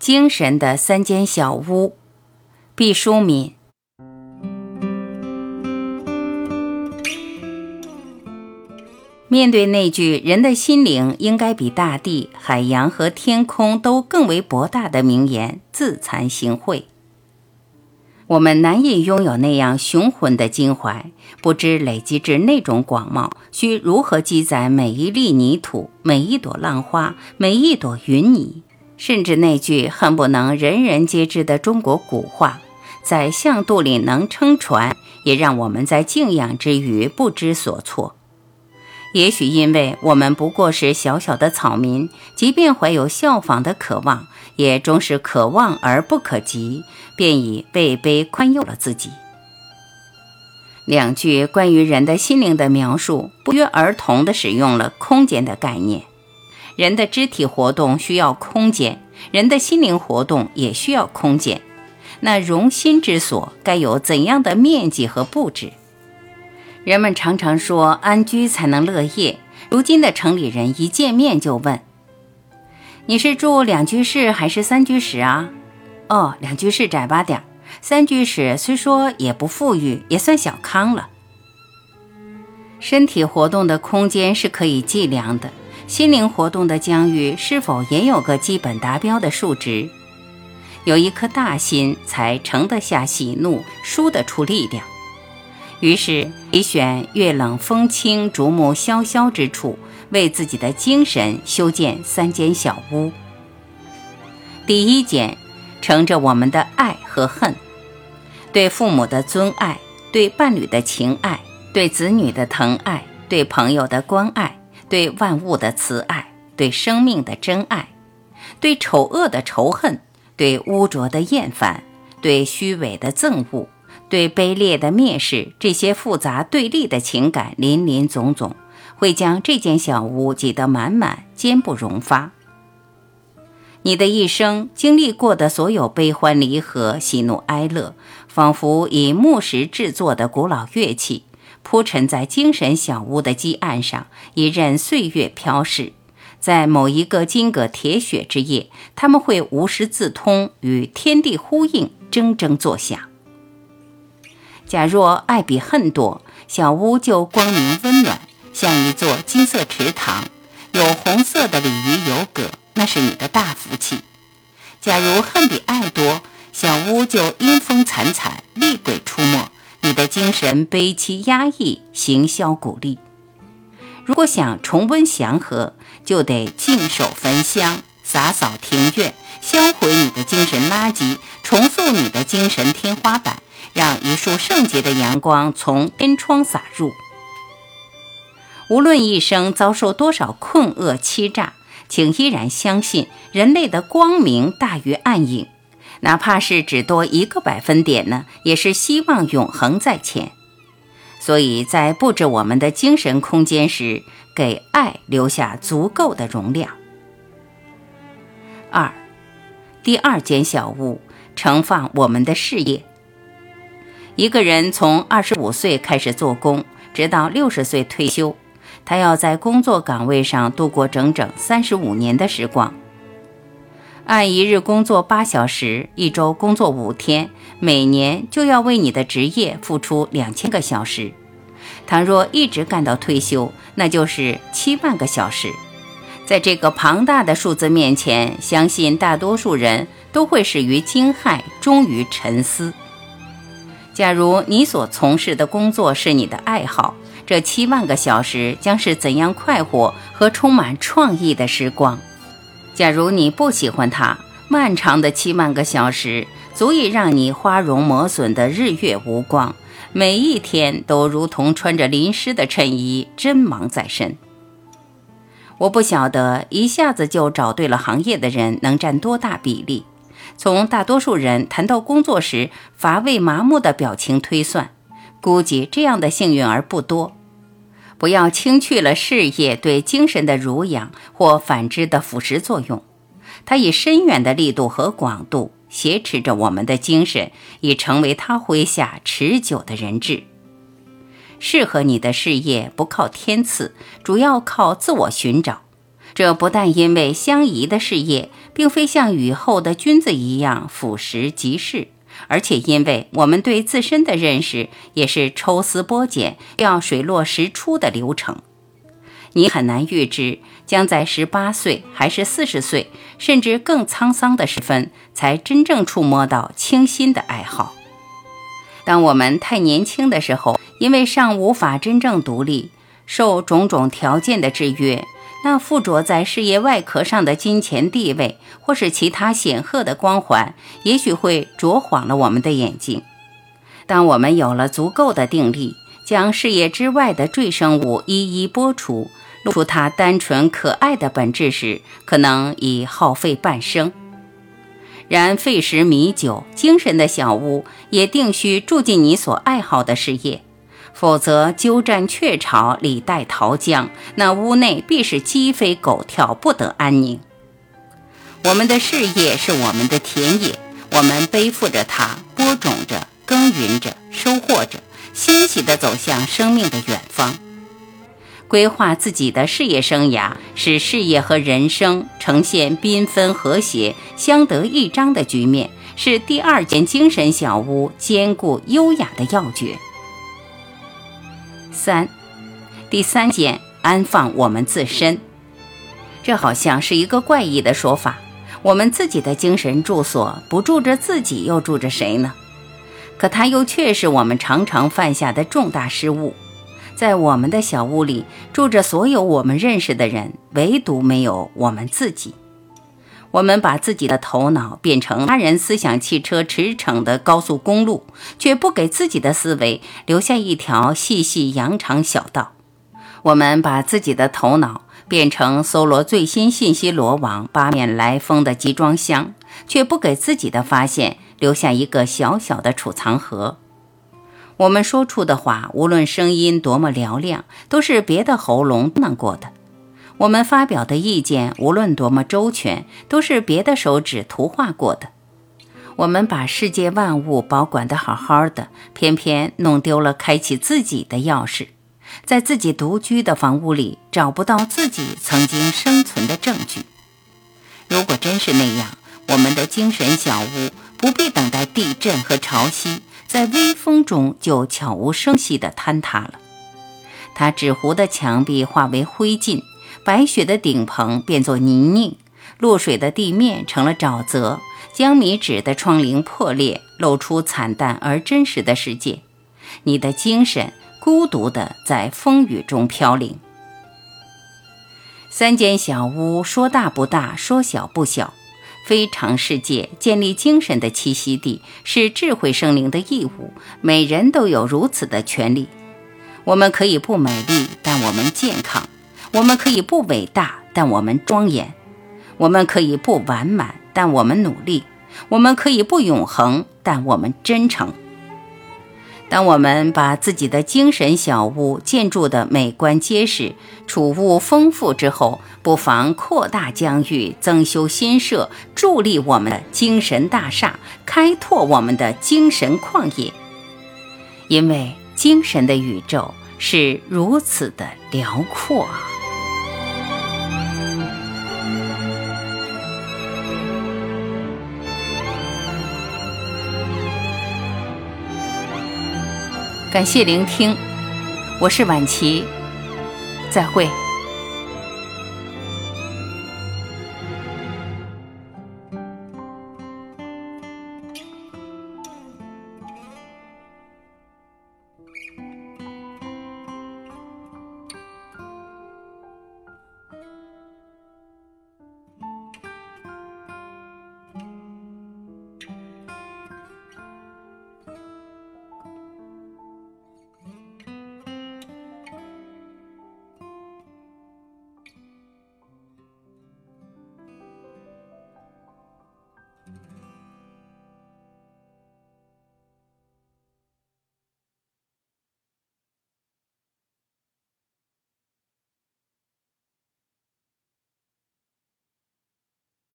精神的三间小屋，毕淑敏。面对那句“人的心灵应该比大地、海洋和天空都更为博大”的名言，自惭形秽。我们难以拥有那样雄浑的襟怀，不知累积至那种广袤，需如何积攒每一粒泥土、每一朵浪花、每一朵云泥，甚至那句恨不能人人皆知的中国古话：“在象肚里能撑船”，也让我们在敬仰之余不知所措。也许因为我们不过是小小的草民，即便怀有效仿的渴望，也终是可望而不可及，便以位卑宽宥了自己。两句关于人的心灵的描述，不约而同地使用了空间的概念。人的肢体活动需要空间，人的心灵活动也需要空间。那容心之所，该有怎样的面积和布置？人们常常说安居才能乐业，如今的城里人一见面就问：“你是住两居室还是三居室啊？”“哦，两居室窄巴点儿，三居室虽说也不富裕，也算小康了。”身体活动的空间是可以计量的，心灵活动的疆域是否也有个基本达标的数值？有一颗大心，才盛得下喜怒，输得出力量。于是，你选月冷风清、竹木萧萧之处，为自己的精神修建三间小屋。第一间，盛着我们的爱和恨：对父母的尊爱，对伴侣的情爱，对子女的疼爱，对朋友的关爱，对万物的慈爱，对生命的真爱，对丑恶的仇恨，对污浊的厌烦，对虚伪的憎恶。对卑劣的蔑视，这些复杂对立的情感林林总总，会将这间小屋挤得满满，坚不容发。你的一生经历过的所有悲欢离合、喜怒哀乐，仿佛以木石制作的古老乐器，铺陈在精神小屋的基岸上，一任岁月飘逝。在某一个金戈铁血之夜，他们会无师自通，与天地呼应，铮铮作响。假若爱比恨多，小屋就光明温暖，像一座金色池塘，有红色的鲤鱼游蛤，那是你的大福气。假如恨比爱多，小屋就阴风惨惨，厉鬼出没，你的精神悲凄压抑，行销鼓励。如果想重温祥和，就得净手焚香，洒扫庭院，销毁你的精神垃圾，重塑你的精神天花板。让一束圣洁的阳光从天窗洒入。无论一生遭受多少困厄欺诈，请依然相信人类的光明大于暗影，哪怕是只多一个百分点呢，也是希望永恒在前。所以在布置我们的精神空间时，给爱留下足够的容量。二，第二间小屋盛放我们的事业。一个人从二十五岁开始做工，直到六十岁退休，他要在工作岗位上度过整整三十五年的时光。按一日工作八小时，一周工作五天，每年就要为你的职业付出两千个小时。倘若一直干到退休，那就是七万个小时。在这个庞大的数字面前，相信大多数人都会始于惊骇，终于沉思。假如你所从事的工作是你的爱好，这七万个小时将是怎样快活和充满创意的时光？假如你不喜欢它，漫长的七万个小时足以让你花容磨损的日月无光，每一天都如同穿着淋湿的衬衣，真忙在身。我不晓得一下子就找对了行业的人能占多大比例。从大多数人谈到工作时乏味麻木的表情推算，估计这样的幸运儿不多。不要轻去了事业对精神的濡养或反之的腐蚀作用，它以深远的力度和广度挟持着我们的精神，已成为他麾下持久的人质。适合你的事业不靠天赐，主要靠自我寻找。这不但因为相宜的事业并非像雨后的君子一样俯拾即是，而且因为我们对自身的认识也是抽丝剥茧、要水落石出的流程。你很难预知将在十八岁还是四十岁，甚至更沧桑的时分，才真正触摸到清新的爱好。当我们太年轻的时候，因为尚无法真正独立，受种种条件的制约。那附着在事业外壳上的金钱地位，或是其他显赫的光环，也许会灼晃了我们的眼睛。当我们有了足够的定力，将事业之外的赘生物一一剥除，露出它单纯可爱的本质时，可能已耗费半生。然费时弥久，精神的小屋也定需住进你所爱好的事业。否则，鸠占鹊巢，李代桃僵，那屋内必是鸡飞狗跳，不得安宁。我们的事业是我们的田野，我们背负着它，播种着，耕耘着，收获着，欣喜地走向生命的远方。规划自己的事业生涯，使事业和人生呈现缤纷和谐、相得益彰的局面，是第二间精神小屋坚固优雅的要诀。三，第三间安放我们自身，这好像是一个怪异的说法。我们自己的精神住所不住着自己，又住着谁呢？可它又却是我们常常犯下的重大失误。在我们的小屋里住着所有我们认识的人，唯独没有我们自己。我们把自己的头脑变成他人思想汽车驰骋的高速公路，却不给自己的思维留下一条细细羊肠小道。我们把自己的头脑变成搜罗最新信息罗网、八面来风的集装箱，却不给自己的发现留下一个小小的储藏盒。我们说出的话，无论声音多么嘹亮，都是别的喉咙难过的。我们发表的意见，无论多么周全，都是别的手指图画过的。我们把世界万物保管得好好的，偏偏弄丢了开启自己的钥匙，在自己独居的房屋里找不到自己曾经生存的证据。如果真是那样，我们的精神小屋不必等待地震和潮汐，在微风中就悄无声息地坍塌了。它纸糊的墙壁化为灰烬。白雪的顶棚变作泥泞，落水的地面成了沼泽，江米纸的窗棂破裂，露出惨淡而真实的世界。你的精神孤独地在风雨中飘零。三间小屋，说大不大，说小不小。非常世界建立精神的栖息地，是智慧生灵的义务。每人都有如此的权利。我们可以不美丽，但我们健康。我们可以不伟大，但我们庄严；我们可以不完满，但我们努力；我们可以不永恒，但我们真诚。当我们把自己的精神小屋建筑的美观结实、储物丰富之后，不妨扩大疆域，增修新设，助力我们的精神大厦，开拓我们的精神旷野。因为精神的宇宙是如此的辽阔啊！感谢聆听，我是晚琪，再会。